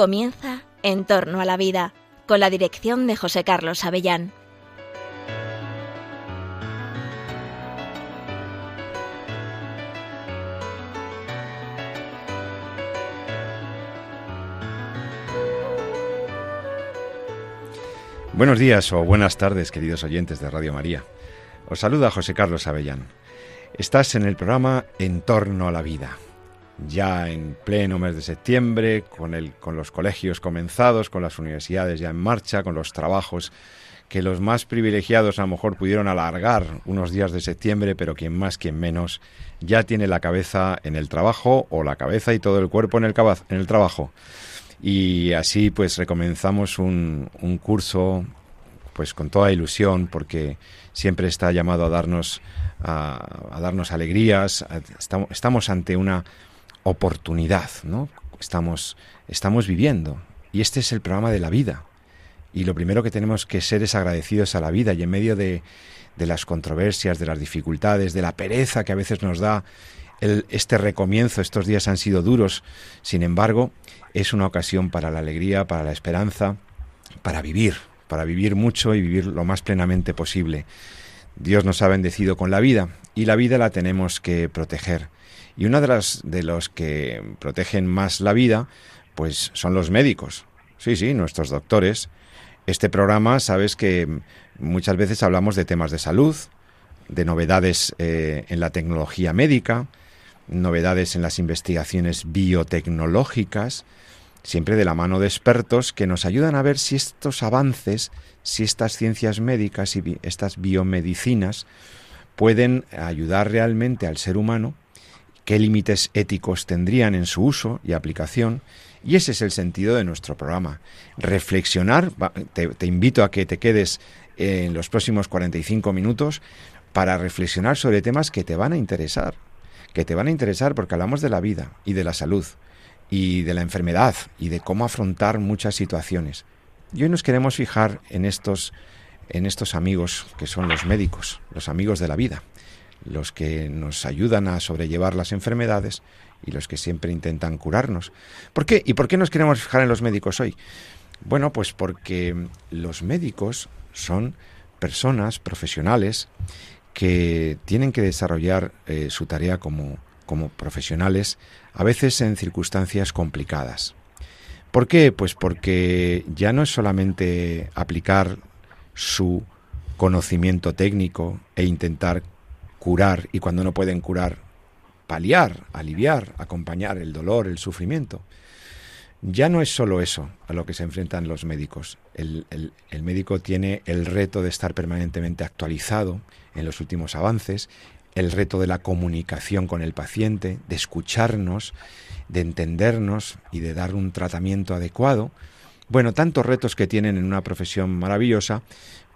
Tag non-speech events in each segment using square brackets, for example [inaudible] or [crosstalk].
Comienza En torno a la vida, con la dirección de José Carlos Avellán. Buenos días o buenas tardes, queridos oyentes de Radio María. Os saluda José Carlos Avellán. Estás en el programa En torno a la vida. Ya en pleno mes de septiembre, con, el, con los colegios comenzados, con las universidades ya en marcha, con los trabajos que los más privilegiados a lo mejor pudieron alargar unos días de septiembre, pero quien más, quien menos, ya tiene la cabeza en el trabajo o la cabeza y todo el cuerpo en el, en el trabajo. Y así pues recomenzamos un, un curso pues con toda ilusión porque siempre está llamado a darnos a, darnos alegrías estamos, ante una oportunidad no estamos estamos viviendo. Y este es el programa de la vida. Y lo primero que tenemos que ser es agradecidos a la vida. Y en medio de, de las controversias de las dificultades de la pereza que a veces nos da el, este recomienzo estos días han sido duros. Sin embargo es una ocasión para la alegría, para la esperanza, para vivir, para vivir mucho y vivir lo más plenamente posible. Dios nos ha bendecido con la vida y la vida la tenemos que proteger. Y una de las de los que protegen más la vida, pues son los médicos. Sí, sí, nuestros doctores. Este programa, sabes que muchas veces hablamos de temas de salud, de novedades eh, en la tecnología médica, novedades en las investigaciones biotecnológicas, siempre de la mano de expertos que nos ayudan a ver si estos avances, si estas ciencias médicas y estas biomedicinas pueden ayudar realmente al ser humano, qué límites éticos tendrían en su uso y aplicación, y ese es el sentido de nuestro programa. Reflexionar, te, invito a que te quedes en los próximos 45 minutos para reflexionar sobre temas que te van a interesar, que te van a interesar porque hablamos de la vida y de la salud, y de la enfermedad y de cómo afrontar muchas situaciones. Y hoy nos queremos fijar en estos, en estos amigos que son los médicos, los amigos de la vida, los que nos ayudan a sobrellevar las enfermedades y los que siempre intentan curarnos. ¿Por qué? ¿Y por qué nos queremos fijar en los médicos hoy? Bueno, pues porque los médicos son personas profesionales que tienen que desarrollar eh, su tarea como, como profesionales a veces en circunstancias complicadas. ¿Por qué? Pues porque ya no es solamente aplicar su conocimiento técnico e intentar curar y cuando no pueden curar, paliar, aliviar, acompañar el dolor, el sufrimiento. Ya no es solo eso a lo que se enfrentan los médicos. El, el, médico tiene el reto de estar permanentemente actualizado en los últimos avances el reto de la comunicación con el paciente, de escucharnos, de entendernos y de dar un tratamiento adecuado. Bueno, tantos retos que tienen en una profesión maravillosa,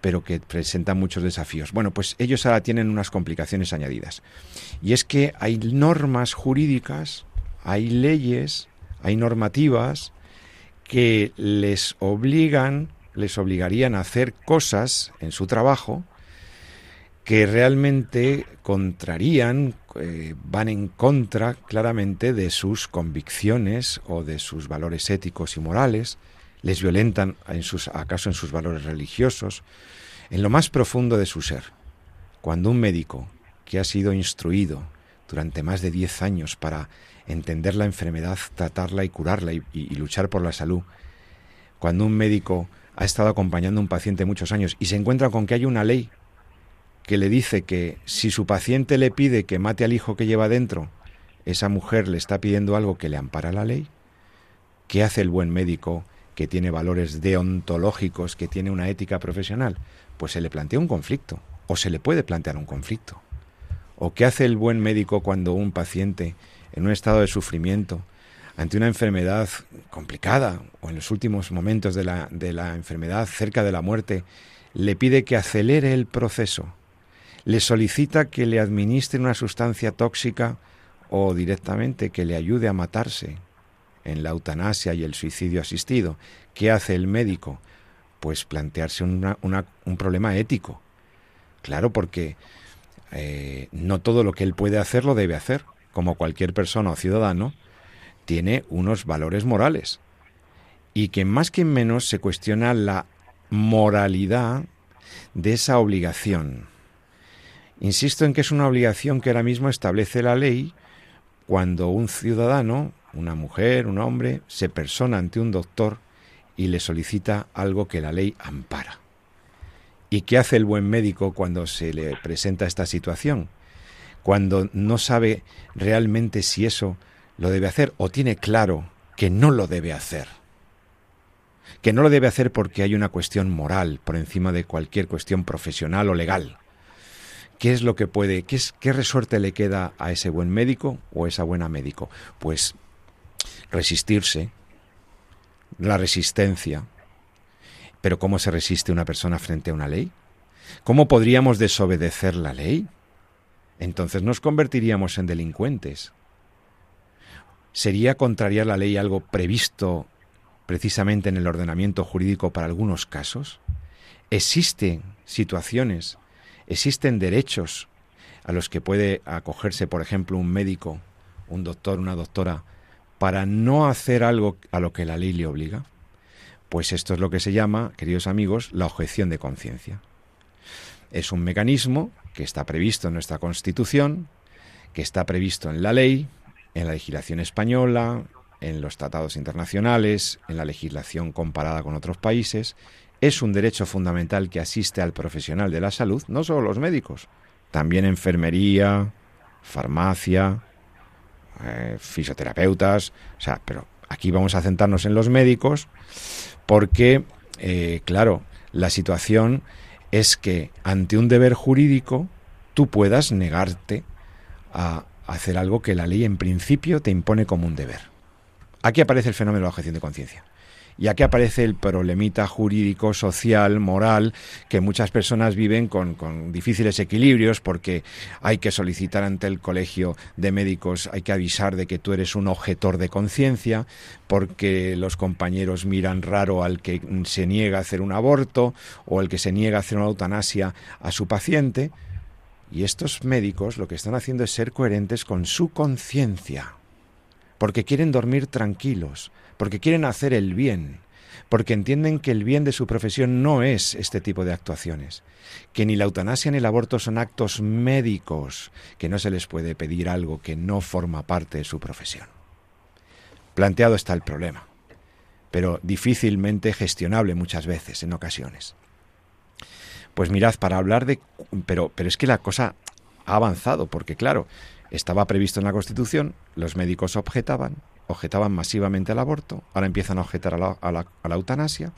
pero que presentan muchos desafíos. Bueno, pues ellos ahora tienen unas complicaciones añadidas. Y es que hay normas jurídicas, hay leyes, hay normativas que les obligan, les obligarían a hacer cosas en su trabajo que realmente contrarían, eh, van en contra claramente de sus convicciones o de sus valores éticos y morales, les violentan en sus, acaso en sus valores religiosos, en lo más profundo de su ser. Cuando un médico que ha sido instruido durante más de diez años para entender la enfermedad, tratarla y curarla y, y luchar por la salud, cuando un médico ha estado acompañando a un paciente muchos años y se encuentra con que hay una ley que le dice que si su paciente le pide que mate al hijo que lleva dentro, esa mujer le está pidiendo algo que le ampara la ley, ¿qué hace el buen médico que tiene valores deontológicos, que tiene una ética profesional? Pues se le plantea un conflicto, o se le puede plantear un conflicto. ¿O qué hace el buen médico cuando un paciente en un estado de sufrimiento, ante una enfermedad complicada, o en los últimos momentos de la, de la enfermedad, cerca de la muerte, le pide que acelere el proceso, le solicita que le administre una sustancia tóxica o directamente que le ayude a matarse en la eutanasia y el suicidio asistido. ¿Qué hace el médico? Pues plantearse un problema ético. Claro, porque eh, no todo lo que él puede hacer lo debe hacer. Como cualquier persona o ciudadano, tiene unos valores morales. y que más que menos se cuestiona la moralidad de esa obligación. Insisto en que es una obligación que ahora mismo establece la ley cuando un ciudadano, una mujer, un hombre, se persona ante un doctor y le solicita algo que la ley ampara. ¿Y qué hace el buen médico cuando se le presenta esta situación? Cuando no sabe realmente si eso lo debe hacer o tiene claro que no lo debe hacer. Que no lo debe hacer porque hay una cuestión moral por encima de cualquier cuestión profesional o legal. ¿Qué es lo que puede, qué, es, qué resorte le queda a ese buen médico o esa buena médico? Pues resistirse, la resistencia. Pero ¿cómo se resiste una persona frente a una ley? ¿Cómo podríamos desobedecer la ley? Entonces nos convertiríamos en delincuentes. ¿Sería contrariar la ley algo previsto precisamente en el ordenamiento jurídico para algunos casos? Existen situaciones, existen derechos a los que puede acogerse, por ejemplo, un médico, un doctor, una doctora, para no hacer algo a lo que la ley le obliga? Pues esto es lo que se llama, queridos amigos, la objeción de conciencia. Es un mecanismo que está previsto en nuestra Constitución, que está previsto en la ley, en la legislación española, en los tratados internacionales, en la legislación comparada con otros países, es un derecho fundamental que asiste al profesional de la salud, no solo los médicos, también enfermería, farmacia, eh, fisioterapeutas, o sea, pero aquí vamos a centrarnos en los médicos porque, eh, claro, la situación es que ante un deber jurídico tú puedas negarte a hacer algo que la ley en principio te impone como un deber. Aquí aparece el fenómeno de la objeción de conciencia. Y aquí aparece el problemita jurídico, social, moral, que muchas personas viven con, con, difíciles equilibrios porque hay que solicitar ante el colegio de médicos, hay que avisar de que tú eres un objetor de conciencia, porque los compañeros miran raro al que se niega a hacer un aborto o al que se niega a hacer una eutanasia a su paciente. Y estos médicos lo que están haciendo es ser coherentes con su conciencia, porque quieren dormir tranquilos, porque quieren hacer el bien, porque entienden que el bien de su profesión no es este tipo de actuaciones, que ni la eutanasia ni el aborto son actos médicos, que no se les puede pedir algo que no forma parte de su profesión. Planteado está el problema, pero difícilmente gestionable muchas veces, en ocasiones. Pues mirad, para hablar de... Pero, pero es que la cosa ha avanzado, porque claro, estaba previsto en la Constitución, los médicos objetaban, objetaban masivamente al aborto, ahora empiezan a objetar a la, a, la, a la, eutanasia,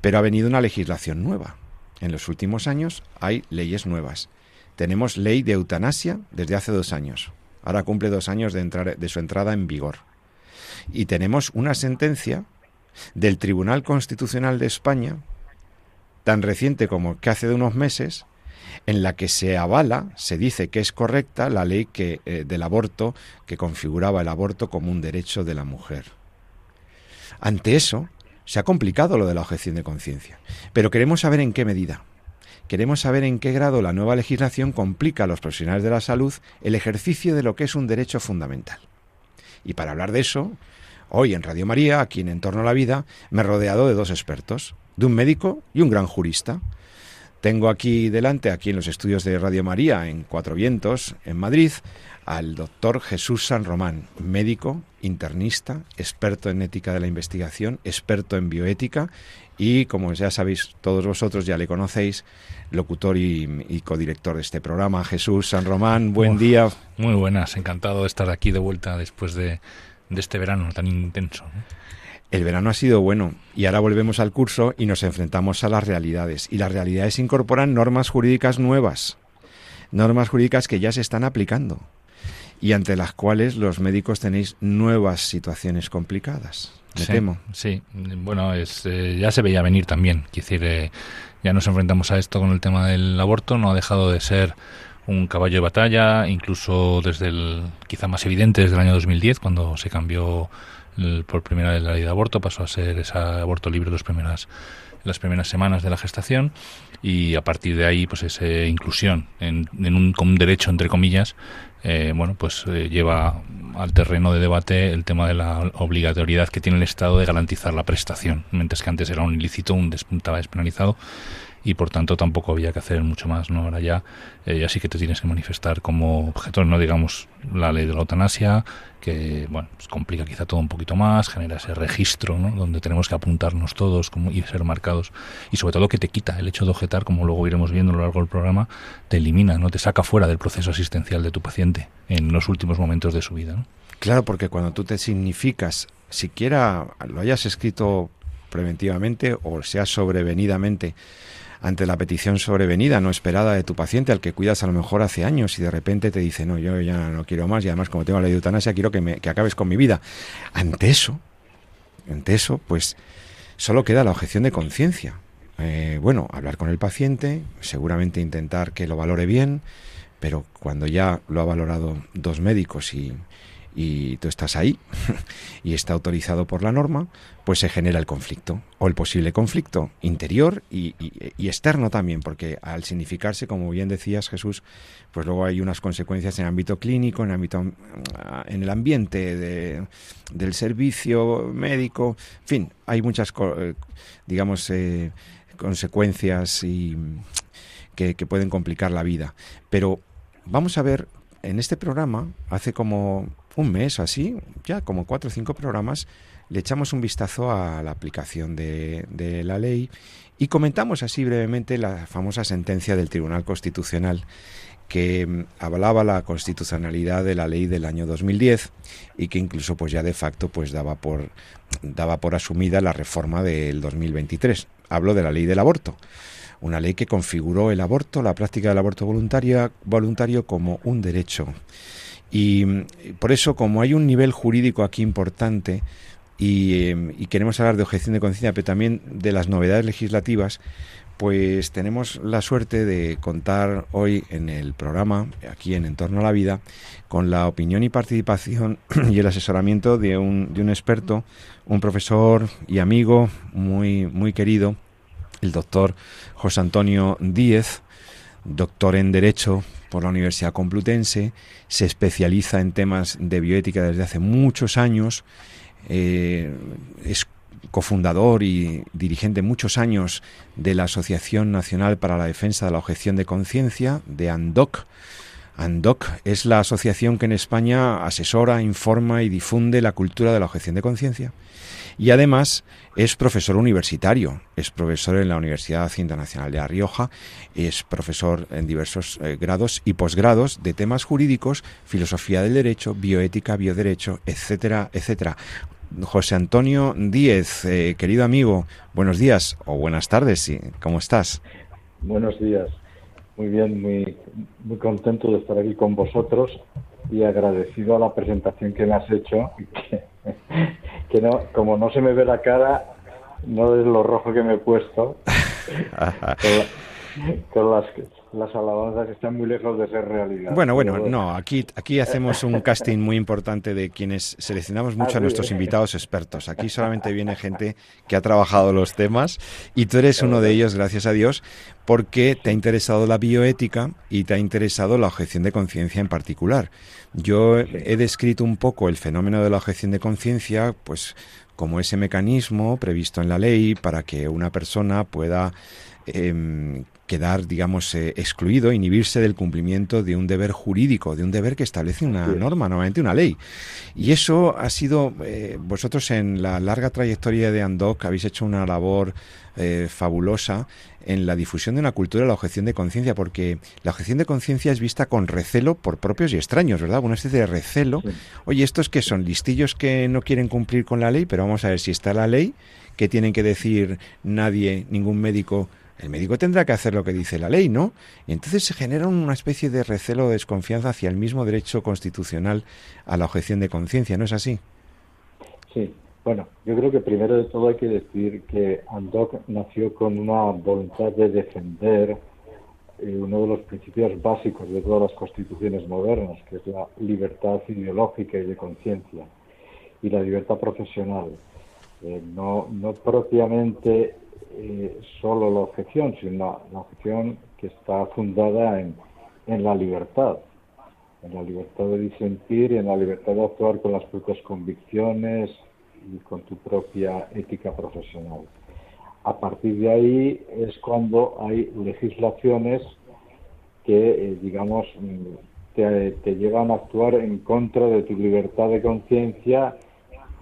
pero ha venido una legislación nueva. En los últimos años hay leyes nuevas. Tenemos ley de eutanasia desde hace dos años. Ahora cumple dos años de, entrar, de su entrada en vigor. Y tenemos una sentencia del Tribunal Constitucional de España tan reciente como que hace de unos meses, en la que se avala, se dice que es correcta la ley que, eh, del aborto que configuraba el aborto como un derecho de la mujer. Ante eso, se ha complicado lo de la objeción de conciencia, pero queremos saber en qué medida. Queremos saber en qué grado la nueva legislación complica a los profesionales de la salud el ejercicio de lo que es un derecho fundamental. Y para hablar de eso, hoy en Radio María, aquí en Entorno a la Vida, me he rodeado de dos expertos, de un médico y un gran jurista. Tengo aquí delante, aquí en los estudios de Radio María, en Cuatro Vientos, en Madrid, al doctor Jesús San Román, médico, internista, experto en ética de la investigación, experto en bioética y, como ya sabéis todos vosotros, ya le conocéis, locutor y, y codirector de este programa. Jesús San Román, buen Uf, día. Muy buenas, encantado de estar aquí de vuelta después de, de este verano tan intenso. El verano ha sido bueno y ahora volvemos al curso y nos enfrentamos a las realidades. Y las realidades incorporan normas jurídicas nuevas, normas jurídicas que ya se están aplicando y ante las cuales los médicos tenéis nuevas situaciones complicadas. Me sí, temo. Sí, bueno, es, eh, ya se veía venir también. Quiero decir, eh, ya nos enfrentamos a esto con el tema del aborto, no ha dejado de ser un caballo de batalla, incluso desde el quizá más evidente desde el año 2010, cuando se cambió por primera vez la ley de aborto, pasó a ser ese aborto libre los primeras las primeras semanas de la gestación y a partir de ahí pues esa inclusión en, un, un derecho entre comillas eh, bueno pues eh, lleva al terreno de debate el tema de la obligatoriedad que tiene el Estado de garantizar la prestación mientras que antes era un ilícito un estaba despenalizado y por tanto tampoco había que hacer mucho más, ¿no? Ahora ya, eh, ya sí que te tienes que manifestar como objeto, no digamos la ley de la eutanasia, que bueno, pues complica quizá todo un poquito más, genera ese registro, ¿no? Donde tenemos que apuntarnos todos como, y ser marcados y sobre todo que te quita el hecho de objetar, como luego iremos viendo a lo largo del programa, te elimina, no te saca fuera del proceso asistencial de tu paciente en los últimos momentos de su vida, ¿no? Claro, porque cuando tú te significas, siquiera lo hayas escrito preventivamente o sea sobrevenidamente, ante la petición sobrevenida, no esperada de tu paciente, al que cuidas a lo mejor hace años y de repente te dice, no, yo ya no quiero más y además como tengo la eutanasia quiero que, me, que acabes con mi vida. Ante eso, ante eso, pues solo queda la objeción de conciencia. Eh, bueno, hablar con el paciente, seguramente intentar que lo valore bien, pero cuando ya lo ha valorado dos médicos y, y tú estás ahí [laughs] y está autorizado por la norma, pues se genera el conflicto o el posible conflicto interior y, externo también, porque al significarse, como bien decías Jesús, pues luego hay unas consecuencias en el ámbito clínico, en el ámbito, en el ambiente de, del servicio médico, en fin, hay muchas, eh, digamos, eh, consecuencias y que, que pueden complicar la vida. Pero vamos a ver en este programa, hace como un mes o así, ya como cuatro o cinco programas, le echamos un vistazo a la aplicación de, de, la ley y comentamos así brevemente la famosa sentencia del Tribunal Constitucional que mm, avalaba la constitucionalidad de la ley del año 2010 y que incluso pues ya de facto pues daba por daba por asumida la reforma del 2023. Hablo de la ley del aborto, una ley que configuró el aborto, la práctica del aborto voluntario, voluntario como un derecho y por eso, como hay un nivel jurídico aquí importante, y, queremos hablar de objeción de conciencia, pero también de las novedades legislativas, pues tenemos la suerte de contar hoy en el programa, aquí en Entorno a la Vida, con la opinión y participación [clears throat] y el asesoramiento de un, de un experto, un profesor y amigo muy, muy querido, el doctor José Antonio Díez, doctor en Derecho por la Universidad Complutense, se especializa en temas de bioética desde hace muchos años, eh, es cofundador y dirigente muchos años de la Asociación Nacional para la Defensa de la Objeción de Conciencia, de ANDOC. ANDOC es la asociación que en España asesora, informa y difunde la cultura de la objeción de conciencia y además es profesor universitario, es profesor en la Universidad Internacional de La Rioja, es profesor en diversos eh, grados y posgrados de temas jurídicos, filosofía del derecho, bioética, bioderecho, etcétera, etcétera. José Antonio Díez, eh, querido amigo, buenos días o buenas tardes, ¿cómo estás? Buenos días, muy bien, muy, muy contento de estar aquí con vosotros y agradecido a la presentación que me has hecho. [laughs] Que, no, como no se me ve la cara, no es lo rojo que me he puesto. [laughs] con, las, las alabanzas están muy lejos de ser realidad. Bueno, bueno, no, aquí, aquí hacemos un casting muy importante de quienes seleccionamos mucho a nuestros invitados expertos. Aquí solamente viene gente que ha trabajado los temas y tú eres uno de ellos, gracias a Dios, porque te ha interesado la bioética y te ha interesado la objeción de conciencia en particular. Yo he descrito un poco el fenómeno de la objeción de conciencia, pues como ese mecanismo previsto en la ley para que una persona pueda Em, quedar, digamos, eh, excluido, inhibirse del cumplimiento de un deber jurídico, de un deber que establece una norma, normalmente una ley. Y eso ha sido, eh, vosotros en la larga trayectoria de Andoc habéis hecho una labor eh, fabulosa en la difusión de una cultura de la objeción de conciencia, porque la objeción de conciencia es vista con recelo por propios y extraños, ¿verdad? Una especie de recelo. Oye, estos que son listillos que no quieren cumplir con la ley, pero vamos a ver si está la ley, que tienen que decir nadie, ningún médico el médico tendrá que hacer lo que dice la ley, ¿no? Y entonces se genera una especie de recelo o desconfianza hacia el mismo derecho constitucional a la objeción de conciencia, ¿no es así? Sí, bueno, yo creo que primero de todo hay que decir que Andoc nació con una voluntad de defender eh, uno de los principios básicos de todas las constituciones modernas, que es la libertad ideológica y de conciencia. y la libertad profesional. Eh, no, no propiamente eh, solo la objeción, sino la objeción que está fundada en, en la libertad, en la libertad de disentir en la libertad de actuar con las propias convicciones y con tu propia ética profesional. A partir de ahí es cuando hay legislaciones que, eh, digamos, te, te, llevan a actuar en contra de tu libertad de conciencia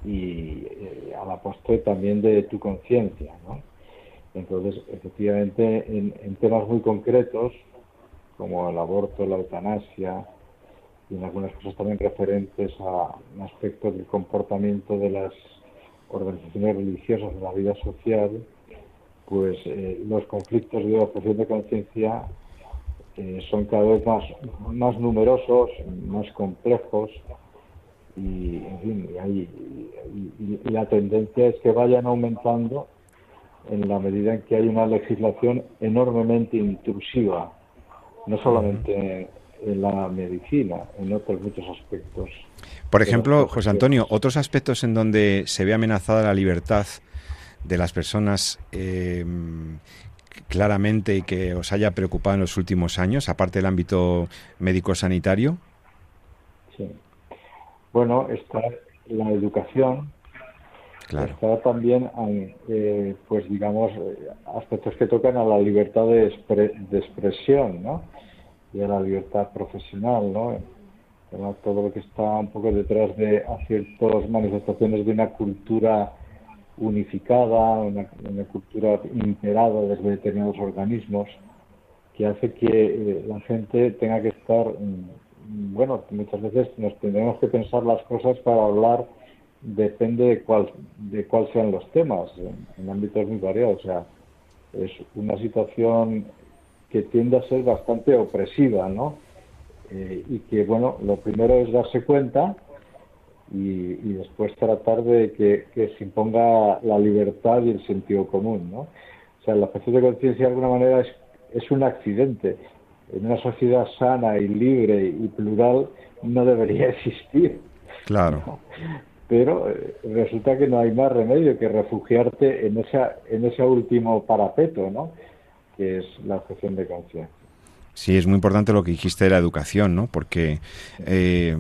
y eh, a la postre también de tu conciencia. ¿no? Entonces, efectivamente, en, temas muy concretos, como el aborto, la eutanasia, y en algunas cosas también referentes a aspectos del comportamiento de las organizaciones religiosas en la vida social, pues eh, los conflictos de objeción de conciencia eh, son cada vez más, más numerosos, más complejos y, en fin, y, la tendencia es que vayan aumentando en la medida en que hay una legislación enormemente intrusiva, no solamente en la medicina, en otros muchos aspectos. Por ejemplo, José Antonio, otros aspectos en donde se ve amenazada la libertad de las personas eh, claramente y que os haya preocupado en los últimos años, aparte del ámbito médico-sanitario? Sí. Bueno, está la educación, Está también, eh, pues digamos, aspectos que tocan a la libertad de, expresión, ¿no? Y a la libertad profesional, ¿no? Todo lo que está un poco detrás de ciertas manifestaciones de una cultura unificada, una, cultura imperada desde determinados organismos, que hace que eh, la gente tenga que estar, mm, bueno, muchas veces nos tendremos que pensar las cosas para hablar depende de cuál, de cuál sean los temas, en, ámbitos muy variados. O sea, es una situación que tiende a ser bastante opresiva, ¿no? Eh, y que, bueno, lo primero es darse cuenta y, después tratar de que, se imponga la libertad y el sentido común, ¿no? O sea, la objeción de conciencia de alguna manera es, es un accidente. En una sociedad sana y libre y plural no debería [laughs] existir. Claro pero eh, resulta que no hay más remedio que refugiarte en, esa, en ese último parapeto, ¿no? que es la objeción de conciencia. Sí, es muy importante lo que dijiste de la educación, ¿no? Porque eh,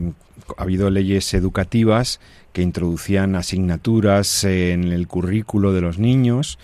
ha habido leyes educativas que introducían asignaturas en el currículo de los niños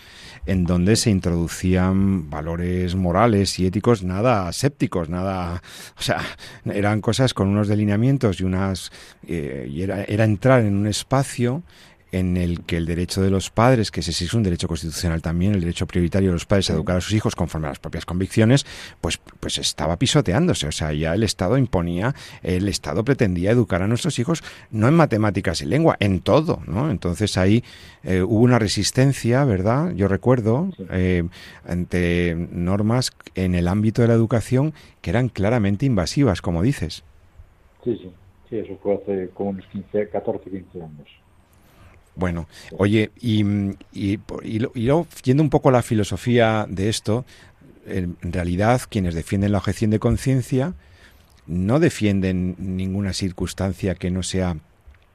en donde se introducían valores morales y éticos nada sépticos, nada, o sea, eran cosas con unos delineamientos y unas, eh, y era entrar en un espacio en el que el derecho de los padres, que ese sí es un derecho constitucional también, el derecho prioritario de los padres a educar a sus hijos conforme a las propias convicciones, pues, pues estaba pisoteándose. O sea, ya el Estado imponía, el Estado pretendía educar a nuestros hijos no en matemáticas y lengua, en todo, ¿no? Entonces ahí eh, hubo una resistencia, ¿verdad? Yo recuerdo, eh, ante normas en el ámbito de la educación que eran claramente invasivas, como dices. Sí, sí, sí, eso fue hace como unos 15, 14, 15 años. Bueno, oye, y, y, y, luego, yendo un poco a la filosofía de esto, en realidad quienes defienden la objeción de conciencia no defienden ninguna circunstancia que no sea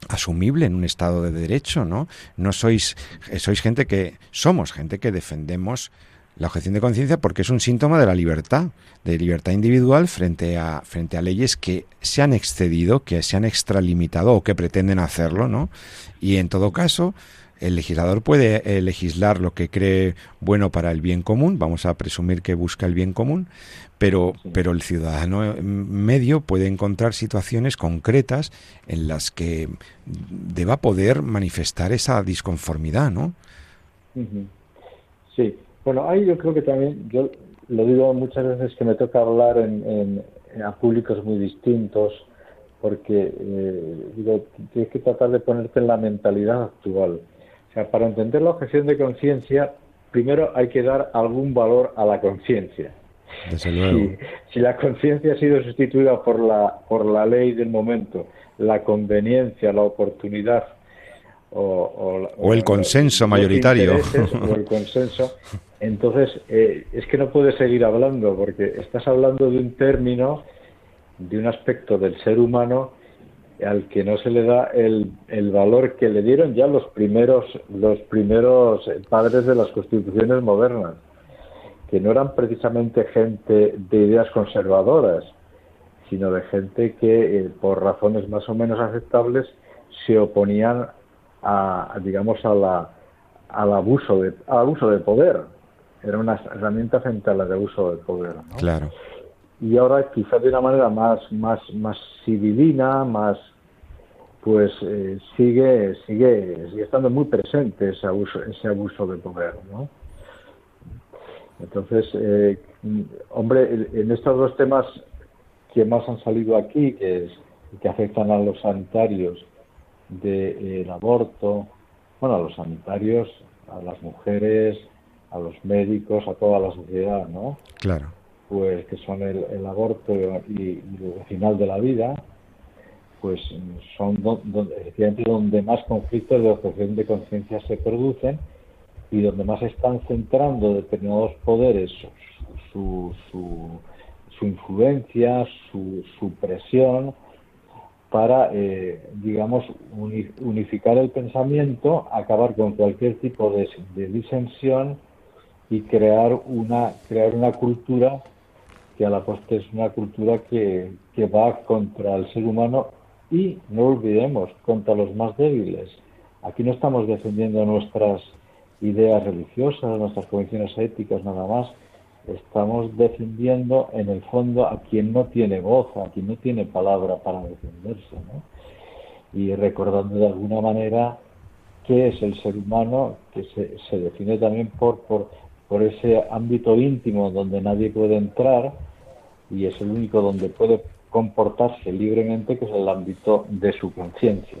asumible en un estado de derecho, ¿no? No sois sois gente que somos gente que defendemos la objeción de conciencia porque es un síntoma de la libertad, de libertad individual frente a, frente a leyes que se han excedido, que se han extralimitado o que pretenden hacerlo, ¿no? Y en todo caso, el legislador puede eh, legislar lo que cree bueno para el bien común, vamos a presumir que busca el bien común, pero, pero el ciudadano medio puede encontrar situaciones concretas en las que deba poder manifestar esa disconformidad, ¿no? Sí, bueno, ahí yo creo que también, yo lo digo muchas veces que me toca hablar en, a públicos muy distintos, porque eh, digo, tienes que tratar de ponerte en la mentalidad actual. O sea, para entender la objeción de conciencia, primero hay que dar algún valor a la conciencia. Si, si, la conciencia ha sido sustituida por la, por la ley del momento, la conveniencia, la oportunidad o, o, el consenso mayoritario. O el consenso. [laughs] Entonces, eh, es que no puedes seguir hablando, porque estás hablando de un término, de un aspecto del ser humano al que no se le da el, valor que le dieron ya los primeros los primeros padres de las constituciones modernas que no eran precisamente gente de ideas conservadoras sino de gente que eh, por razones más o menos aceptables se oponían a digamos a la al abuso de al abuso de poder era una herramienta frente a la de abuso de poder claro y ahora quizás de una manera más más más civilina más pues eh, sigue sigue sigue estando muy presente ese abuso ese abuso de poder ¿no? entonces eh, hombre en estos dos temas que más han salido aquí que es, que afectan a los sanitarios del aborto bueno a los sanitarios a las mujeres a los médicos a toda la sociedad no claro. Pues que son el, aborto y, el final de la vida, pues son donde, donde más conflictos de objeción de conciencia se producen y donde más están centrando determinados poderes su, su, su influencia, su, su, presión para, eh, digamos, unificar el pensamiento, acabar con cualquier tipo de, de disensión y crear una, crear una cultura que a la postre es una cultura que, que va contra el ser humano y, no olvidemos, contra los más débiles. Aquí no estamos defendiendo nuestras ideas religiosas, nuestras convicciones éticas nada más, estamos defendiendo en el fondo a quien no tiene voz, a quien no tiene palabra para defenderse, ¿no? Y recordando de alguna manera qué es el ser humano, que se, se define también por, por, por ese ámbito íntimo donde nadie puede entrar y es el único donde puede comportarse libremente, que es el ámbito de su conciencia.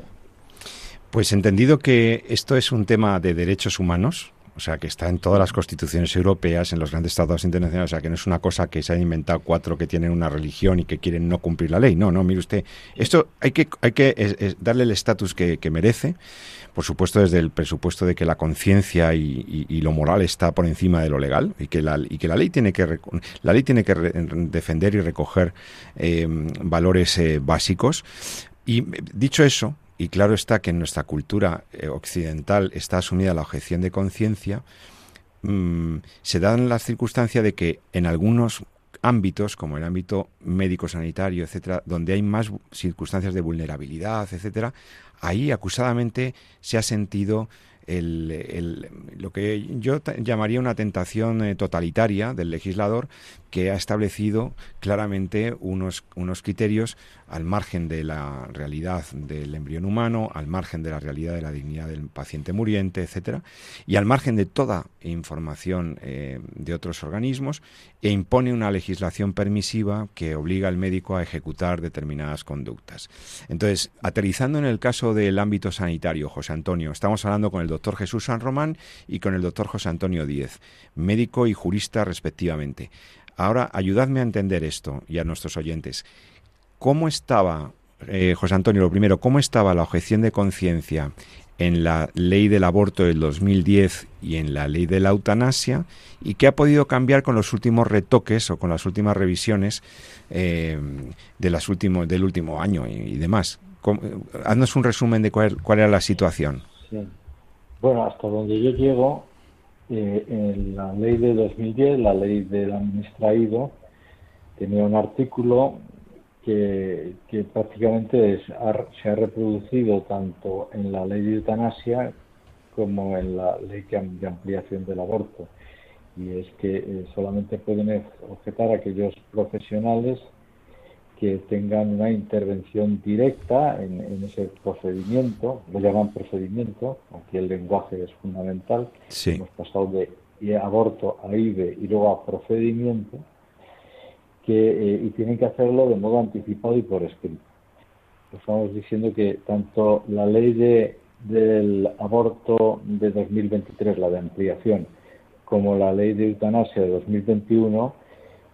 Pues entendido que esto es un tema de derechos humanos, o sea, que está en todas las constituciones europeas, en los grandes tratados internacionales, o sea, que no es una cosa que se han inventado cuatro que tienen una religión y que quieren no cumplir la ley. No, no, mire usted, esto hay que, hay que darle el estatus que, merece, por supuesto desde el presupuesto de que la conciencia y, lo moral está por encima de lo legal y que la, y que la ley tiene que, la ley tiene que defender y recoger eh, valores eh, básicos. Y dicho eso, y claro está que en nuestra cultura eh, occidental está asumida la objeción de conciencia, mm, se dan la circunstancia de que en algunos ámbitos, como el ámbito médico-sanitario, etcétera, donde hay más circunstancias de vulnerabilidad, etcétera, ahí acusadamente se ha sentido el, lo que yo llamaría una tentación eh, totalitaria del legislador que ha establecido claramente unos, unos criterios al margen de la realidad del embrión humano, al margen de la realidad de la dignidad del paciente muriente, etcétera, y al margen de toda información eh, de otros organismos, e impone una legislación permisiva que obliga al médico a ejecutar determinadas conductas. Entonces, aterrizando en el caso del ámbito sanitario, José Antonio, estamos hablando con el doctor Jesús San Román y con el doctor José Antonio Díez, médico y jurista respectivamente. Ahora, ayudadme a entender esto y a nuestros oyentes. ¿Cómo estaba, eh, José Antonio, lo primero, cómo estaba la objeción de conciencia en la ley del aborto del 2010 y en la ley de la eutanasia y qué ha podido cambiar con los últimos retoques o con las últimas revisiones eh, de las últimos, del último año y, demás. haznos un resumen de cuál, cuál era la situación. Bueno, hasta donde yo llego, eh, en la ley de 2010, la ley del administrado, tenía un artículo que, prácticamente se ha reproducido tanto en la ley de eutanasia como en la ley de ampliación del aborto. Y es que eh, solamente pueden objetar aquellos profesionales que tengan una intervención directa en, ese procedimiento, lo llaman procedimiento, aquí el lenguaje es fundamental, hemos pasado de aborto a IBE y luego a procedimiento, que, eh, y tienen que hacerlo de modo anticipado y por escrito. Estamos diciendo que tanto la ley de, del aborto de 2023, la de ampliación, como la ley de eutanasia de 2021,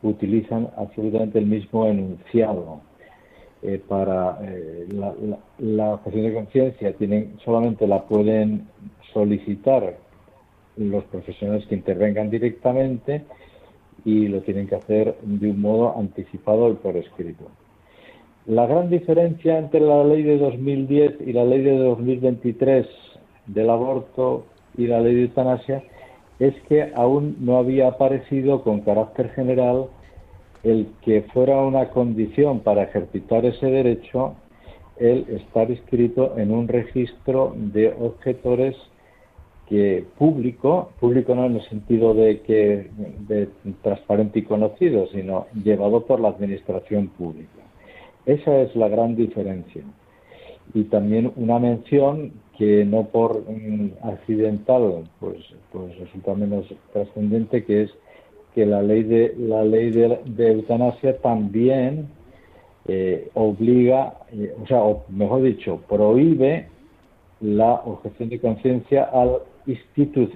utilizan absolutamente el mismo enunciado. Eh, para eh, la, la, de conciencia tienen solamente la pueden solicitar los profesionales que intervengan directamente y lo tienen que hacer de un modo anticipado y por escrito. La gran diferencia entre la ley de 2010 y la ley de 2023 del aborto y la ley de eutanasia es que aún no había aparecido con carácter general el que fuera una condición para ejercitar ese derecho el estar inscrito en un registro de objetores que público, público no en el sentido de que de transparente y conocido, sino llevado por la administración pública. Esa es la gran diferencia. Y también una mención que no por accidental, pues, pues resulta menos trascendente, que es que la ley de la ley de, eutanasia también eh, obliga, eh, o sea, o mejor dicho, prohíbe la objeción de conciencia al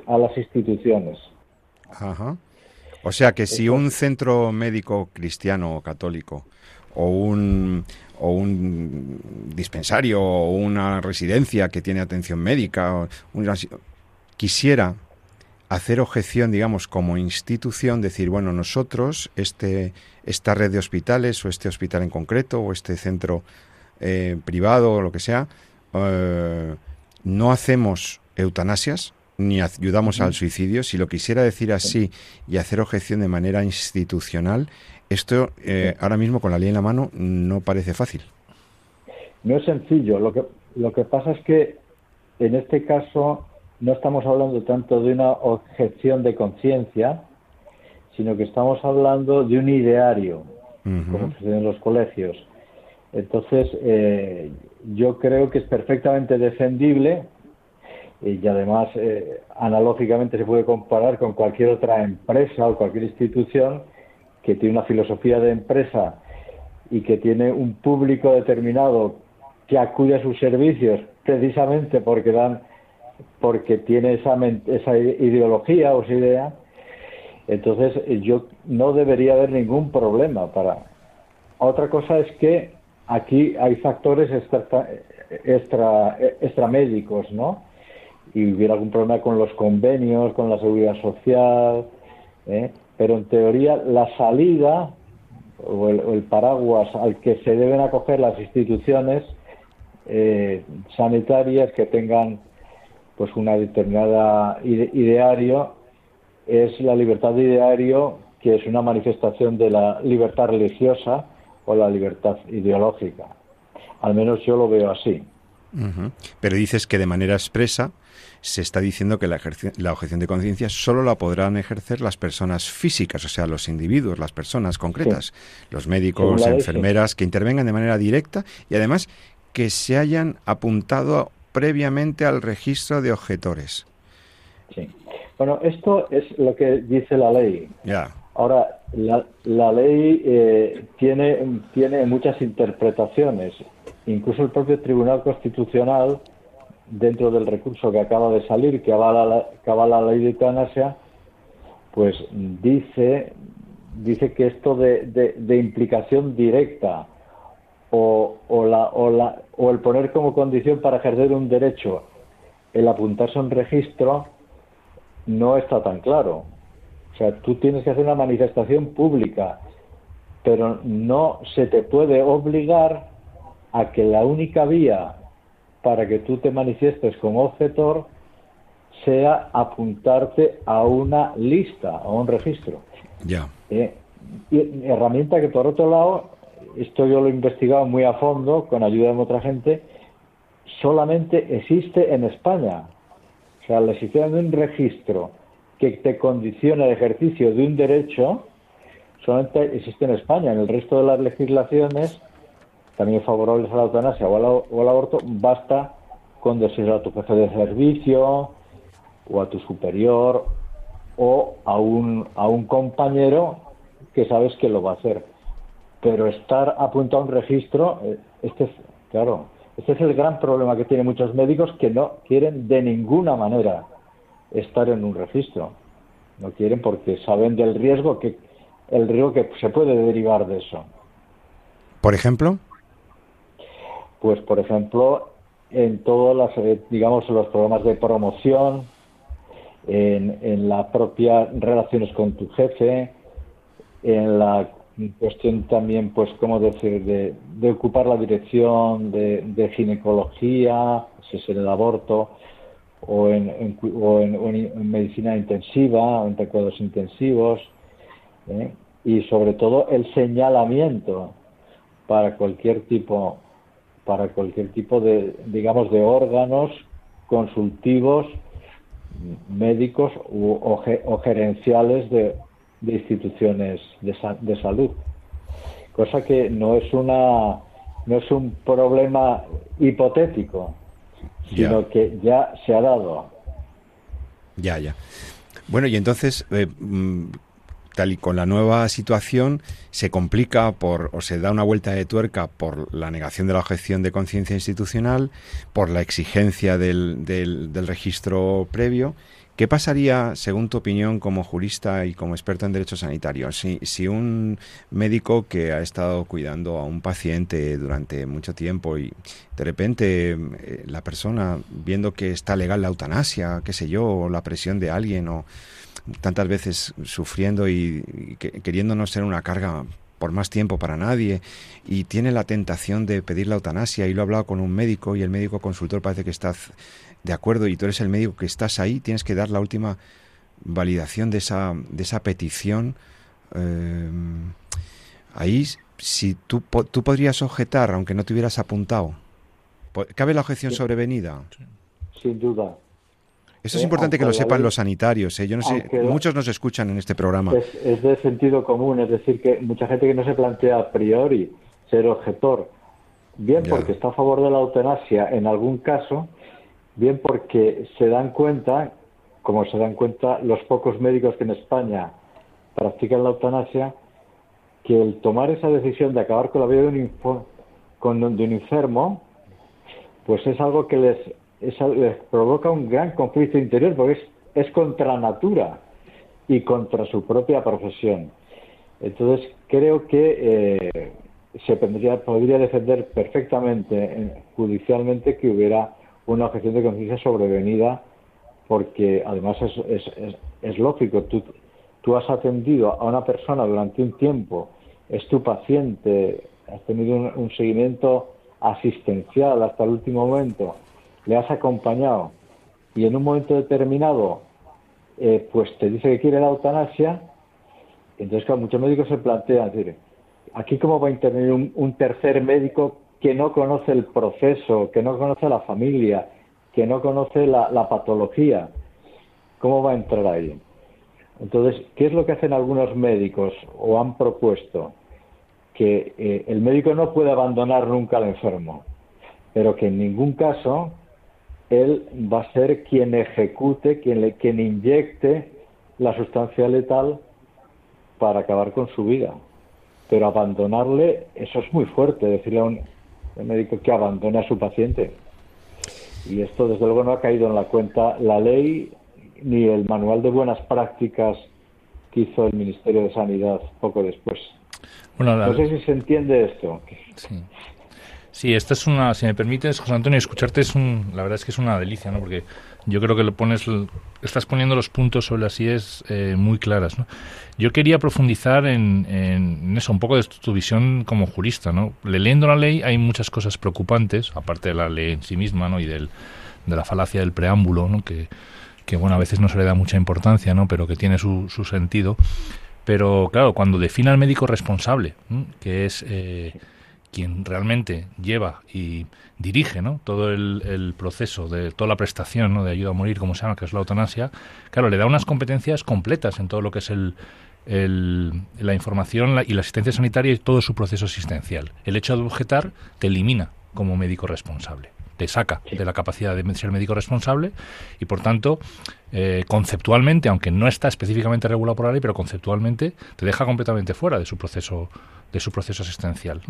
a las instituciones. Ajá. O sea que si un centro médico cristiano o católico o un, o un dispensario o una residencia que tiene atención médica quisiera hacer objeción, digamos, como institución, decir, bueno, nosotros, este, esta red de hospitales o este hospital en concreto o este centro eh, privado o lo que sea, eh, no hacemos eutanasias ni ayudamos al suicidio. Si lo quisiera decir así y hacer objeción de manera institucional, esto eh, ahora mismo con la ley en la mano no parece fácil. No es sencillo. Lo que, lo que pasa es que en este caso no estamos hablando tanto de una objeción de conciencia, sino que estamos hablando de un ideario, como sucede en los colegios. Entonces, eh, yo creo que es perfectamente defendible y además eh, analógicamente se puede comparar con cualquier otra empresa o cualquier institución que tiene una filosofía de empresa y que tiene un público determinado que acude a sus servicios precisamente porque dan porque tiene esa, esa ideología o esa idea entonces yo no debería haber ningún problema para otra cosa es que aquí hay factores extra, extra extramédicos no y hubiera algún problema con los convenios, con la seguridad social, ¿eh? pero en teoría la salida o el, paraguas al que se deben acoger las instituciones eh, sanitarias que tengan pues una determinada ideario es la libertad de ideario que es una manifestación de la libertad religiosa o la libertad ideológica. Al menos yo lo veo así. Pero dices que de manera expresa se está diciendo que la, objeción de conciencia solo la podrán ejercer las personas físicas, o sea, los individuos, las personas concretas, los médicos, enfermeras, que intervengan de manera directa y además que se hayan apuntado previamente al registro de objetores. Sí. Bueno, esto es lo que dice la ley. Ya. Ahora, la, ley eh, tiene, tiene muchas interpretaciones. Incluso el propio Tribunal Constitucional dentro del recurso que acaba de salir, que avala la, ley de eutanasia, pues dice, dice que esto de, de, implicación directa o, o, la, o, la, o el poner como condición para ejercer un derecho el apuntarse a un registro no está tan claro. O sea, tú tienes que hacer una manifestación pública, pero no se te puede obligar a que la única vía para que tú te manifiestes como objetor sea apuntarte a una lista, a un registro. Ya. Eh, y herramienta que por otro lado, esto yo lo he investigado muy a fondo con ayuda de otra gente, solamente existe en España. O sea, la existencia de un registro que te condiciona el ejercicio de un derecho solamente existe en España. En el resto de las legislaciones también favorables a la eutanasia o, al aborto, basta con decir a tu jefe de servicio o a tu superior o a un, a un compañero que sabes que lo va a hacer. Pero estar apuntado a un registro, eh, este es, claro, este es el gran problema que tienen muchos médicos que no quieren de ninguna manera estar en un registro. No quieren porque saben del riesgo que el riesgo que se puede derivar de eso. Por ejemplo. Pues, por ejemplo, en todos los, eh, digamos, los programas de promoción, en, en las propias relaciones con tu jefe, en la cuestión también, pues, ¿cómo decir?, de, de ocupar la dirección de, ginecología, si es en el aborto, o en, en, medicina intensiva, o en recuerdos intensivos, ¿eh? y sobre todo el señalamiento para cualquier tipo para cualquier tipo de digamos de órganos consultivos médicos o, gerenciales de, instituciones de, salud. Cosa que no es una no es un problema hipotético sino que ya se ha dado. Ya ya. Bueno y entonces eh, mm, tal y con la nueva situación se complica por o se da una vuelta de tuerca por la negación de la objeción de conciencia institucional, por la exigencia del, del, registro previo. ¿Qué pasaría, según tu opinión, como jurista y como experto en derecho sanitario, si, si un médico que ha estado cuidando a un paciente durante mucho tiempo y de repente eh, la persona, viendo que está legal la eutanasia, qué sé yo, o la presión de alguien, o tantas veces sufriendo y, queriendo no ser una carga por más tiempo para nadie y tiene la tentación de pedir la eutanasia y lo ha hablado con un médico y el médico consultor parece que está de acuerdo y tú eres el médico que estás ahí, tienes que dar la última validación de esa, de esa petición. Eh, ahí, si tú, tú podrías objetar, aunque no te hubieras apuntado, ¿cabe la objeción sobrevenida? Sin duda. Eso es importante que lo sepan los sanitarios. ¿eh? Yo no sé, muchos nos escuchan en este programa. Es, de sentido común, es decir, que mucha gente que no se plantea a priori ser objetor, bien porque está a favor de la eutanasia en algún caso, bien porque se dan cuenta, como se dan cuenta los pocos médicos que en España practican la eutanasia, que el tomar esa decisión de acabar con la vida de un, con, de un enfermo, pues es algo que les les provoca un gran conflicto interior porque es, contra natura y contra su propia profesión. Entonces, creo que eh, se podría, defender perfectamente eh, judicialmente que hubiera una objeción de conciencia sobrevenida, porque además es, es, lógico, tú, tú has atendido a una persona durante un tiempo, es tu paciente, has tenido un seguimiento asistencial hasta el último momento, le has acompañado y en un momento determinado eh, pues te dice que quiere la eutanasia, entonces claro, muchos médicos se plantean, decir, aquí cómo va a intervenir un, tercer médico que no conoce el proceso, que no conoce la familia, que no conoce la, patología, ¿cómo va a entrar ahí? Entonces, ¿qué es lo que hacen algunos médicos o han propuesto? Que eh, el médico no puede abandonar nunca al enfermo, pero que en ningún caso él va a ser quien ejecute, quien, le, quien inyecte la sustancia letal para acabar con su vida. Pero abandonarle, eso es muy fuerte, decirle a un médico que abandone a su paciente. Y esto, desde luego, no ha caído en la cuenta la ley ni el manual de buenas prácticas que hizo el Ministerio de Sanidad poco después. No sé si se entiende esto. Sí. Sí, esta es una, si me permites, José Antonio, escucharte es un, la verdad es que es una delicia, ¿no? Porque yo creo que lo pones, estás poniendo los puntos sobre las IES eh, muy claras, ¿no? Yo quería profundizar en, en, eso, un poco de tu, visión como jurista, ¿no? Leyendo la ley hay muchas cosas preocupantes, aparte de la ley en sí misma, ¿no? Y del, de la falacia del preámbulo, ¿no? Que, que, bueno, a veces no se le da mucha importancia, ¿no? Pero que tiene su, su sentido. Pero, claro, cuando define al médico responsable, que es... Eh, quien realmente lleva y dirige ¿no? todo el, proceso de toda la prestación ¿no? de ayuda a morir, como se llama, que es la eutanasia, claro, le da unas competencias completas en todo lo que es el, la información y la asistencia sanitaria y todo su proceso asistencial. El hecho de objetar te elimina como médico responsable te saca de la capacidad de ser médico responsable y por tanto eh, conceptualmente aunque no está específicamente regulado por la ley pero conceptualmente te deja completamente fuera de su proceso de su proceso asistencial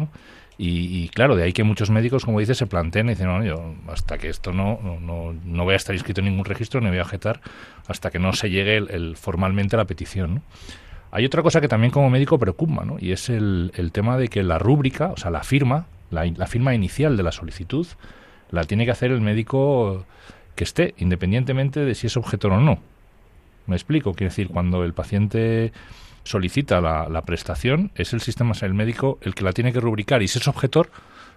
y, claro, de ahí que muchos médicos, como dices, se planteen y dicen, no, yo hasta que esto no, no, no voy a estar inscrito en ningún registro, ni voy a objetar hasta que no se llegue el, formalmente a la petición. Hay otra cosa que también como médico preocupa, ¿no? y es el, el tema de que la rúbrica, o sea, la firma, la firma inicial de la solicitud, la tiene que hacer el médico que esté, independientemente de si es objetor o no. ¿Me explico? Quiere decir, cuando el paciente solicita la, prestación, es el sistema, el médico el que la tiene que rubricar y si es objetor,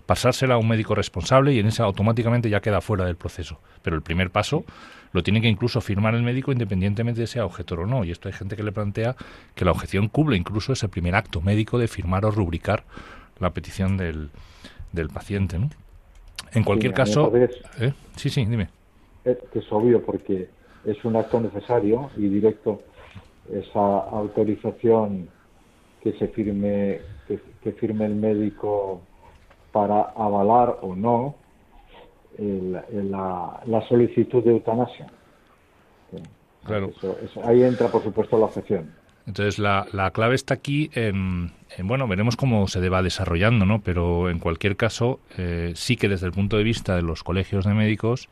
pasársela a un médico responsable y en ese automáticamente ya queda fuera del proceso. Pero el primer paso lo tiene que incluso firmar el médico independientemente de sea objetor o no. Y esto hay gente que le plantea que la objeción cubre incluso ese primer acto médico de firmar o rubricar la petición del, del paciente. ¿no? En cualquier caso... ¿eh? Sí, sí, dime. Es que es obvio porque es un acto necesario y directo esa autorización que se firme que, firme el médico para avalar o no la, solicitud de eutanasia. Claro. ahí entra, por supuesto, la objeción. Entonces, la, la clave está aquí en, bueno, veremos cómo se va desarrollando, ¿no? Pero en cualquier caso, eh, sí que desde el punto de vista de los colegios de médicos,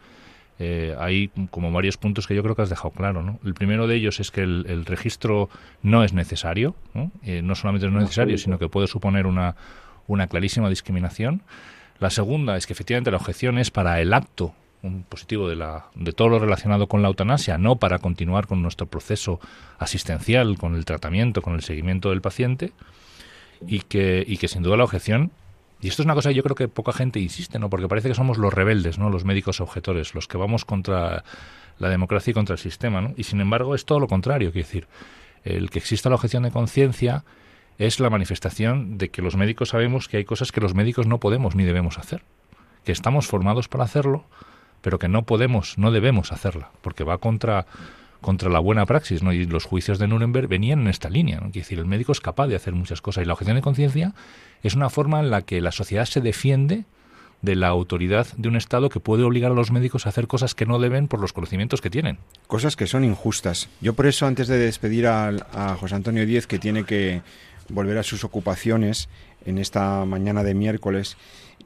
eh, hay como varios puntos que yo creo que has dejado claro. ¿no? El primero de ellos es que el, registro no es necesario, ¿no? Eh, no solamente no es necesario, sino que puede suponer una, una clarísima discriminación. La segunda es que efectivamente la objeción es para el acto un positivo de, la, de todo lo relacionado con la eutanasia, no para continuar con nuestro proceso asistencial, con el tratamiento, con el seguimiento del paciente, y que, y que sin duda la objeción y esto es una cosa que yo creo que poca gente insiste, ¿no? Porque parece que somos los rebeldes, ¿no? Los médicos objetores, los que vamos contra la democracia y contra el sistema, ¿no? Y sin embargo es todo lo contrario, quiero decir, el que exista la objeción de conciencia es la manifestación de que los médicos sabemos que hay cosas que los médicos no podemos ni debemos hacer, que estamos formados para hacerlo, pero que no podemos, no debemos hacerla, porque va contra contra la buena praxis, ¿no? Y los juicios de Nuremberg venían en esta línea, ¿no? decir, el médico es capaz de hacer muchas cosas y la objeción de conciencia es una forma en la que la sociedad se defiende de la autoridad de un Estado que puede obligar a los médicos a hacer cosas que no deben por los conocimientos que tienen. Cosas que son injustas. Yo por eso, antes de despedir a, José Antonio Díez, que tiene que volver a sus ocupaciones en esta mañana de miércoles,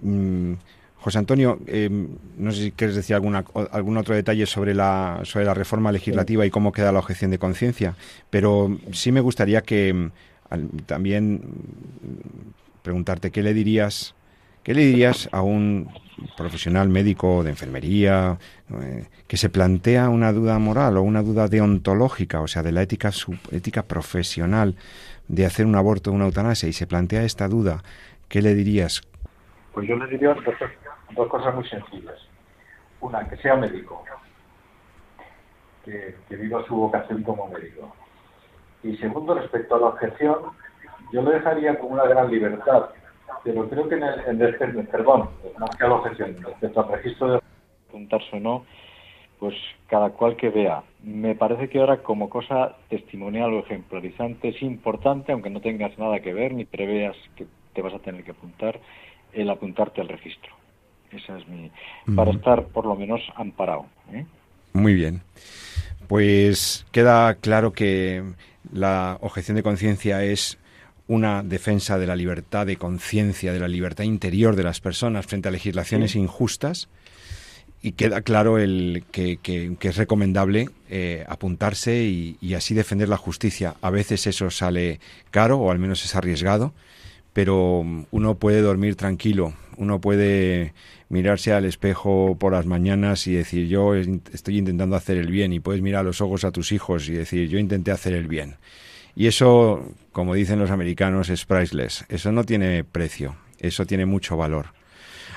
mm, José Antonio, eh, no sé si quieres decir alguna, algún otro detalle sobre la, sobre la reforma legislativa y cómo queda la objeción de conciencia, pero sí me gustaría que mm, también mm, preguntarte qué le dirías, qué le dirías a un profesional médico de enfermería eh, que se plantea una duda moral o una duda deontológica, o sea, de la ética, ética profesional de hacer un aborto o una eutanasia y se plantea esta duda, ¿qué le dirías? Pues yo le diría muy sencillas. Una, que sea médico, que, viva su vocación como médico. Y segundo, respecto a la objeción, yo lo dejaría con una gran libertad, pero creo que en el, en perdón, más que a la objeción, respecto al registro de apuntarse o no, pues cada cual que vea. Me parece que ahora como cosa testimonial o ejemplarizante es importante, aunque no tengas nada que ver ni preveas que te vas a tener que apuntar, el apuntarte al registro. Esa es mi. para estar por lo menos amparado. ¿eh? Muy bien. Pues queda claro que la objeción de conciencia es una defensa de la libertad de conciencia, de la libertad interior de las personas frente a legislaciones injustas y queda claro el que, es recomendable eh, apuntarse y, y, así defender la justicia. A veces eso sale caro o al menos es arriesgado, pero uno puede dormir tranquilo, uno puede mirarse al espejo por las mañanas y decir yo estoy intentando hacer el bien y puedes mirar a los ojos a tus hijos y decir yo intenté hacer el bien. Y eso, como dicen los americanos, es priceless. Eso no tiene precio, eso tiene mucho valor.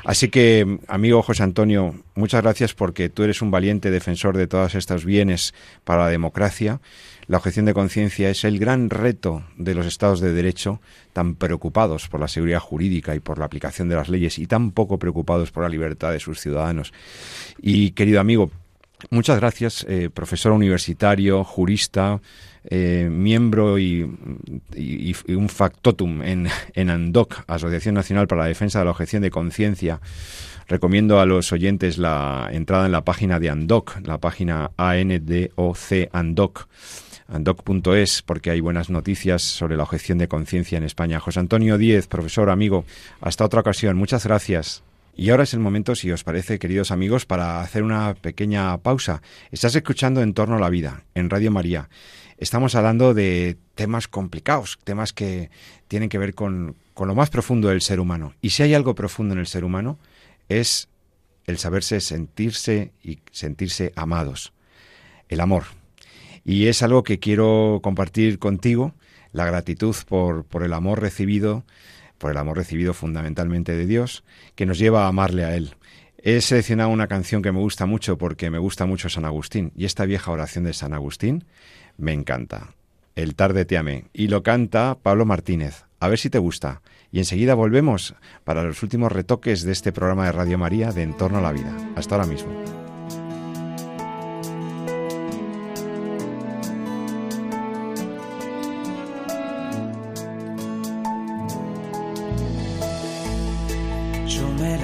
Así que, amigo José Antonio, muchas gracias porque tú eres un valiente defensor de todos estos bienes para la democracia la objeción de conciencia es el gran reto de los estados de derecho, tan preocupados por la seguridad jurídica y por la aplicación de las leyes y tan poco preocupados por la libertad de sus ciudadanos. Y querido amigo, muchas gracias, eh, profesor universitario, jurista, eh, miembro y, un factotum en, en ANDOC, Asociación Nacional para la Defensa de la Objeción de Conciencia. Recomiendo a los oyentes la entrada en la página de ANDOC, la página ANDOC ANDOC andoc.es porque hay buenas noticias sobre la objeción de conciencia en España. José Antonio Díez, profesor, amigo, hasta otra ocasión. Muchas gracias. Y ahora es el momento, si os parece, queridos amigos, para hacer una pequeña pausa. Estás escuchando En torno a la vida, en Radio María. Estamos hablando de temas complicados, temas que tienen que ver con, con lo más profundo del ser humano. Y si hay algo profundo en el ser humano, es el saberse sentirse y sentirse amados. El amor. Y es algo que quiero compartir contigo, la gratitud por, por el amor recibido, por el amor recibido fundamentalmente de Dios, que nos lleva a amarle a Él. He seleccionado una canción que me gusta mucho porque me gusta mucho San Agustín y esta vieja oración de San Agustín me encanta. El tarde te amé y lo canta Pablo Martínez. A ver si te gusta. Y enseguida volvemos para los últimos retoques de este programa de Radio María de Entorno a la Vida. Hasta ahora mismo.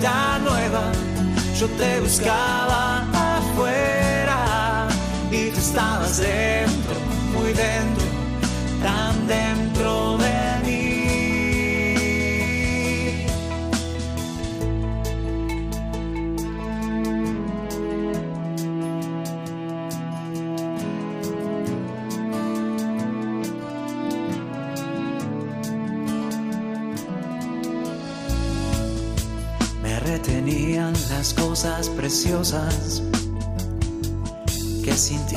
tan nueva, yo te buscaba afuera y tú estabas dentro, muy dentro, preciosas que sin ti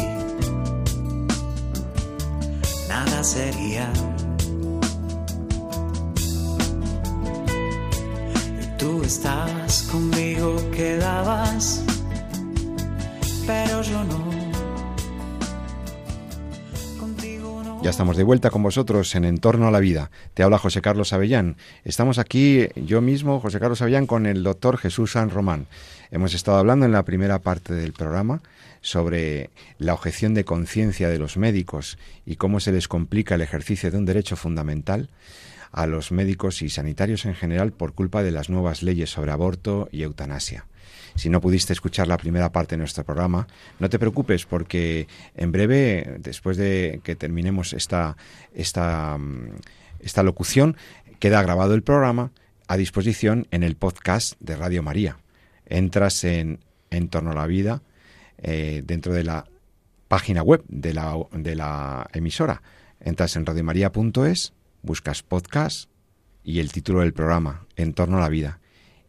nada sería. Estamos de vuelta con vosotros en Entorno a la Vida. Te habla José Carlos Avellán. Estamos aquí, yo mismo, José Carlos Avellán, con el doctor Jesús San Román. Hemos estado hablando en la primera parte del programa sobre la objeción de conciencia de los médicos y cómo se les complica el ejercicio de un derecho fundamental a los médicos y sanitarios en general por culpa de las nuevas leyes sobre aborto y eutanasia. Si no pudiste escuchar la primera parte de nuestro programa, no te preocupes porque en breve, después de que terminemos esta, esta, mm, locución, queda grabado el programa a disposición en el podcast de Radio María. Entras en En torno a la vida eh, dentro de la página web de la, de la emisora. Entras en radiomaria.es, buscas podcast y el título del programa, En torno a la vida.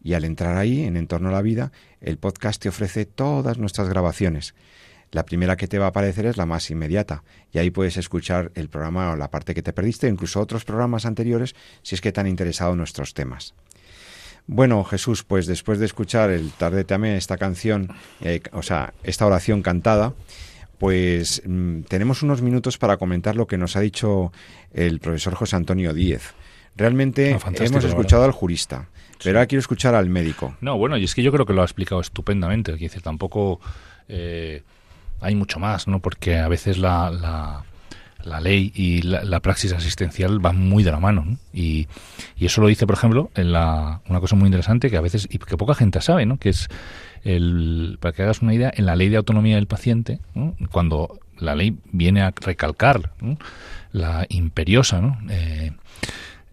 Y al entrar ahí, en Entorno a la Vida, el podcast te ofrece todas nuestras grabaciones. La primera que te va a aparecer es la más inmediata, y ahí puedes escuchar el programa o la parte que te perdiste, incluso otros programas anteriores, si es que te han interesado nuestros temas. Bueno, Jesús, pues después de escuchar el Tarde Te esta canción, eh, o sea, esta oración cantada, pues mm, tenemos unos minutos para comentar lo que nos ha dicho el profesor José Antonio Díez. Realmente ah, hemos escuchado al jurista, pero ahora quiero escuchar al médico. No, bueno, y es que yo creo que lo ha explicado estupendamente. Es decir, tampoco eh, hay mucho más, ¿no? Porque a veces la, la, ley y la, praxis asistencial van muy de la mano. Y, y, eso lo dice, por ejemplo, en la, una cosa muy interesante que a veces, y que poca gente sabe, ¿no? Que es, el, para que hagas una idea, en la ley de autonomía del paciente, cuando la ley viene a recalcar la imperiosa, ¿no? Eh,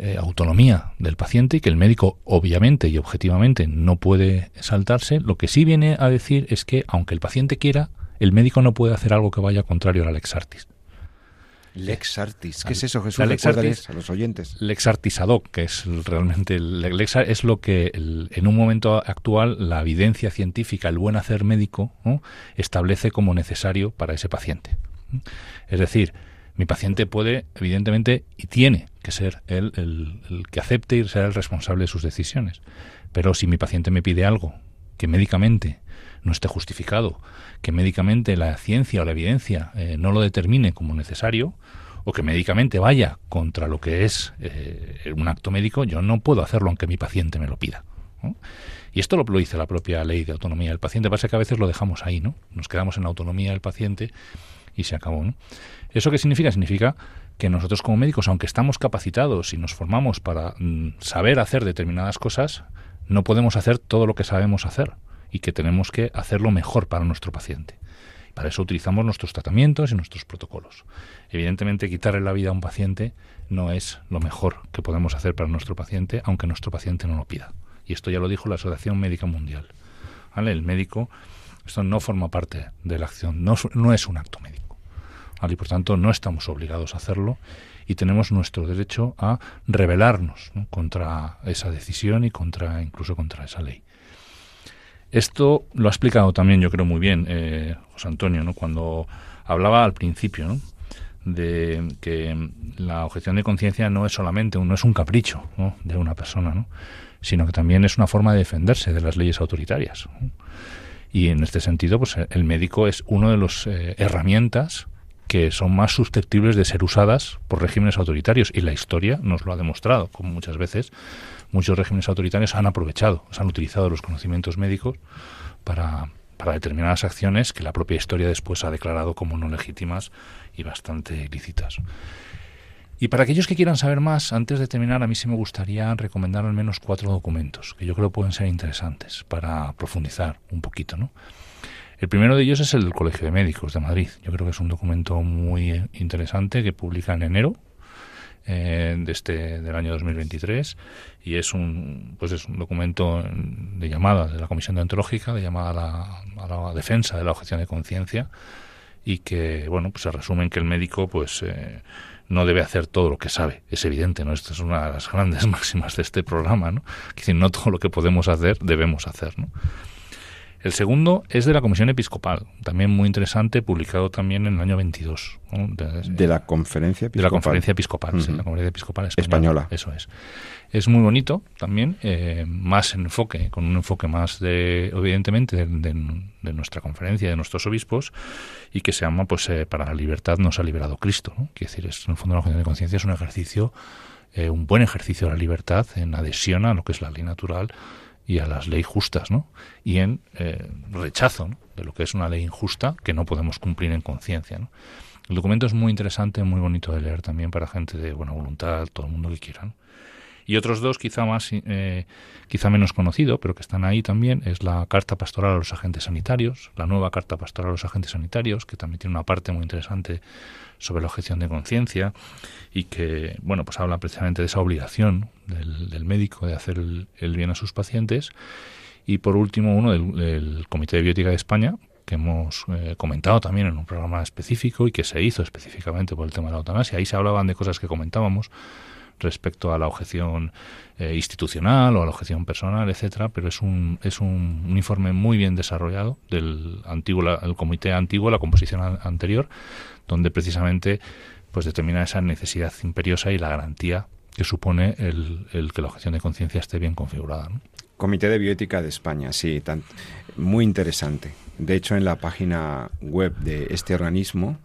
eh, autonomía del paciente y que el médico obviamente y objetivamente no puede saltarse, lo que sí viene a decir es que aunque el paciente quiera, el médico no puede hacer algo que vaya contrario a la lex artis. Lex artis, ¿qué es eso Jesús? lex artis, a los oyentes. Lex artis ad hoc, que es realmente lex es lo que en un momento actual la evidencia científica, el buen hacer médico, establece como necesario para ese paciente. Es decir, mi paciente puede, evidentemente, y tiene que ser él el, que acepte y ser el responsable de sus decisiones. Pero si mi paciente me pide algo que médicamente no esté justificado, que médicamente la ciencia o la evidencia eh, no lo determine como necesario, o que médicamente vaya contra lo que es eh, un acto médico, yo no puedo hacerlo aunque mi paciente me lo pida. Y esto lo, lo, dice la propia ley de autonomía del paciente. Pasa que a veces lo dejamos ahí, ¿no? Nos quedamos en la autonomía del paciente y se acabó. ¿Eso qué significa? Significa que nosotros como médicos, aunque estamos capacitados y nos formamos para mm, saber hacer determinadas cosas, no podemos hacer todo lo que sabemos hacer y que tenemos que hacerlo mejor para nuestro paciente. Para eso utilizamos nuestros tratamientos y nuestros protocolos. Evidentemente, quitarle la vida a un paciente no es lo mejor que podemos hacer para nuestro paciente, aunque nuestro paciente no lo pida. Y esto ya lo dijo la Asociación Médica Mundial. ¿Vale? El médico, esto no forma parte de la acción, no, no es un acto médico. Y por tanto, no estamos obligados a hacerlo y tenemos nuestro derecho a rebelarnos contra esa decisión y contra incluso contra esa ley. Esto lo ha explicado también, yo creo, muy bien eh, José Antonio, ¿no? cuando hablaba al principio de que la objeción de conciencia no es solamente no es un capricho de una persona, ¿no? sino que también es una forma de defenderse de las leyes autoritarias. Y en este sentido, pues el médico es una de las eh, herramientas que son más susceptibles de ser usadas por regímenes autoritarios y la historia nos lo ha demostrado, como muchas veces muchos regímenes autoritarios han aprovechado, han utilizado los conocimientos médicos para, para determinadas acciones que la propia historia después ha declarado como no legítimas y bastante ilícitas. Y para aquellos que quieran saber más, antes de terminar, a mí sí me gustaría recomendar al menos cuatro documentos que yo creo pueden ser interesantes para profundizar un poquito, ¿no? El primero de ellos es el del Colegio de Médicos de Madrid. Yo creo que es un documento muy interesante que publica en enero eh, de este del año 2023 y es un pues es un documento de llamada de la Comisión Deontológica de llamada a la, defensa de la objeción de conciencia y que bueno pues se resume en que el médico pues eh, no debe hacer todo lo que sabe. Es evidente no esta es una de las grandes [laughs] máximas de este programa no es decir no todo lo que podemos hacer debemos hacer no el segundo es de la Comisión Episcopal, también muy interesante, publicado también en el año 22. De, la Conferencia Episcopal. De la Conferencia Episcopal, sí, la Conferencia Episcopal española, Eso es. Es muy bonito también, eh, más enfoque, con un enfoque más de, evidentemente, de, nuestra conferencia, de nuestros obispos, y que se llama, pues, eh, para la libertad nos ha liberado Cristo. ¿no? Quiere decir, es, en el fondo la de conciencia es un ejercicio, eh, un buen ejercicio de la libertad en adhesión a lo que es la ley natural y a las leyes justas, ¿no? Y en eh, rechazo de lo que es una ley injusta que no podemos cumplir en conciencia. El documento es muy interesante, muy bonito de leer también para gente de buena voluntad, todo el mundo que quiera. Y otros dos, quizá más, eh, quizá menos conocido, pero que están ahí también, es la Carta Pastoral a los Agentes Sanitarios, la nueva Carta Pastoral a los Agentes Sanitarios, que también tiene una parte muy interesante sobre la objeción de conciencia y que, bueno, pues habla precisamente de esa obligación del, médico de hacer el, bien a sus pacientes. Y por último, uno del, Comité de Biótica de España, que hemos eh, comentado también en un programa específico y que se hizo específicamente por el tema de la eutanasia. Ahí se hablaban de cosas que comentábamos respecto a la objeción eh, institucional o a la objeción personal, etcétera, pero es un, es un, informe muy bien desarrollado del antiguo el comité antiguo, la composición anterior, donde precisamente pues determina esa necesidad imperiosa y la garantía que supone el, que la objeción de conciencia esté bien configurada. Comité de Bioética de España, sí, muy interesante. De hecho, en la página web de este organismo,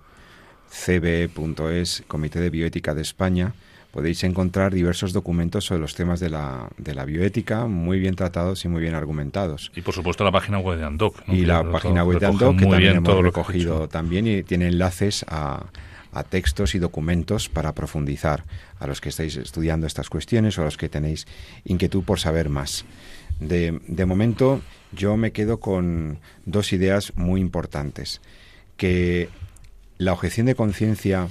cbe.es, Comité de Bioética de España, podéis encontrar diversos documentos sobre los temas de la, de la bioética, muy bien tratados y muy bien argumentados. Y por supuesto la página web de ANDOC. Y la página web de ANDOC, que también hemos recogido también y tiene enlaces a, a textos y documentos para profundizar a los que estáis estudiando estas cuestiones o a los que tenéis inquietud por saber más. De, de momento yo me quedo con dos ideas muy importantes. Que la objeción de conciencia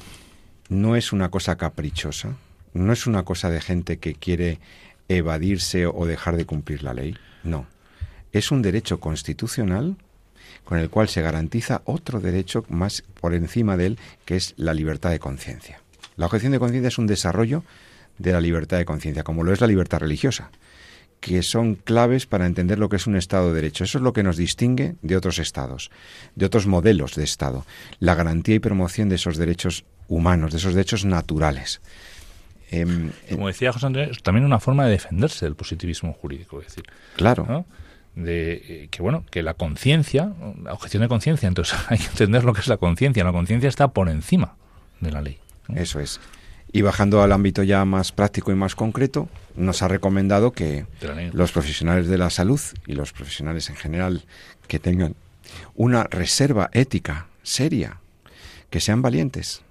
no es una cosa caprichosa, no es una cosa de gente que quiere evadirse o dejar de cumplir la ley. No. Es un derecho constitucional con el cual se garantiza otro derecho más por encima de él, que es la libertad de conciencia. La objeción de conciencia es un desarrollo de la libertad de conciencia, como lo es la libertad religiosa, que son claves para entender lo que es un Estado de Derecho. Eso es lo que nos distingue de otros Estados, de otros modelos de Estado, la garantía y promoción de esos derechos humanos, de esos derechos naturales. Em, Como decía José Andrés, también una forma de defenderse del positivismo jurídico. Es decir, claro. de eh, que bueno que la conciencia la objeción de conciencia entonces [laughs] hay que entender lo que es la conciencia la conciencia está por encima de la ley eso es y bajando al ámbito ya más práctico y más concreto nos ha recomendado que los profesionales de la salud y los profesionales en general que tengan una reserva ética seria que sean valientes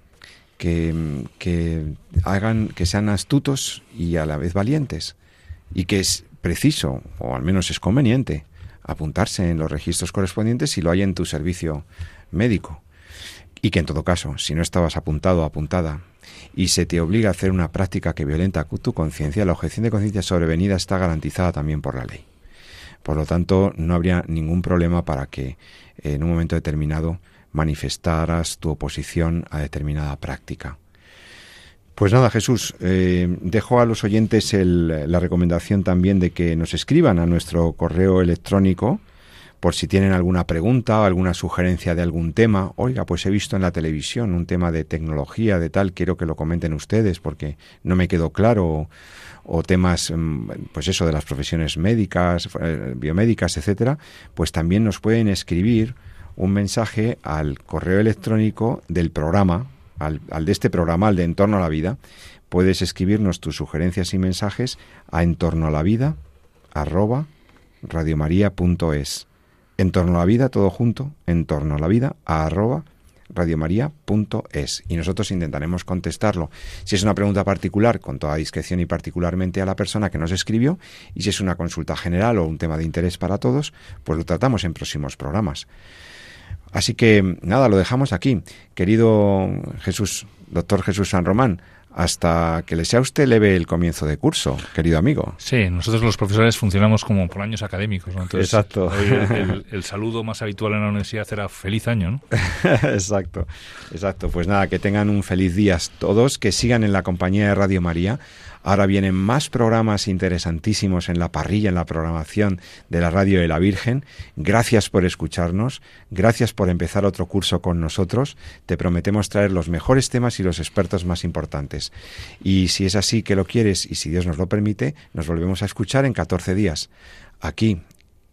que, hagan que sean astutos y a la vez valientes y que es preciso, o al menos es conveniente, apuntarse en los registros correspondientes si lo hay en tu servicio médico. Y que en todo caso, si no estabas apuntado o apuntada y se te obliga a hacer una práctica que violenta tu conciencia, la objeción de conciencia sobrevenida está garantizada también por la ley. Por lo tanto, no habría ningún problema para que en un momento determinado manifestaras tu oposición a determinada práctica. Pues nada, Jesús, eh, dejo a los oyentes la recomendación también de que nos escriban a nuestro correo electrónico por si tienen alguna pregunta o alguna sugerencia de algún tema. Oiga, pues he visto en la televisión un tema de tecnología, de tal, quiero que lo comenten ustedes porque no me quedó claro. O, temas, mm, pues eso, de las profesiones médicas, eh, biomédicas, etcétera, pues también nos pueden escribir un mensaje al correo electrónico del programa al, de este programa, al de Entorno a la Vida, puedes escribirnos tus sugerencias y mensajes a entorno a la vida arroba radiomaria.es. Entorno a la vida, todo junto, entorno a la vida arroba radiomaria.es y nosotros intentaremos contestarlo. Si es una pregunta particular, con toda discreción y particularmente a la persona que nos escribió, y si es una consulta general o un tema de interés para todos, pues lo tratamos en próximos programas. Así que nada, lo dejamos aquí. Querido Jesús, doctor Jesús San Román, hasta que le sea usted leve el comienzo de curso, querido amigo. Sí, nosotros los profesores funcionamos como por años académicos. exacto. el, saludo más habitual en la universidad era feliz año, ¿no? [laughs] exacto, exacto. Pues nada, que tengan un feliz día todos, que sigan en la compañía de Radio María. Ahora vienen más programas interesantísimos en la parrilla, en la programación de la Radio de la Virgen. Gracias por escucharnos, gracias por empezar otro curso con nosotros. Te prometemos traer los mejores temas y los expertos más importantes. Y si es así que lo quieres y si Dios nos lo permite, nos volvemos a escuchar en 14 días, aquí,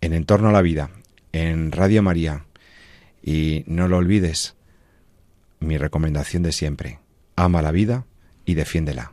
en Entorno a la Vida, en Radio María. Y no lo olvides, mi recomendación de siempre, ama la vida y defiéndela.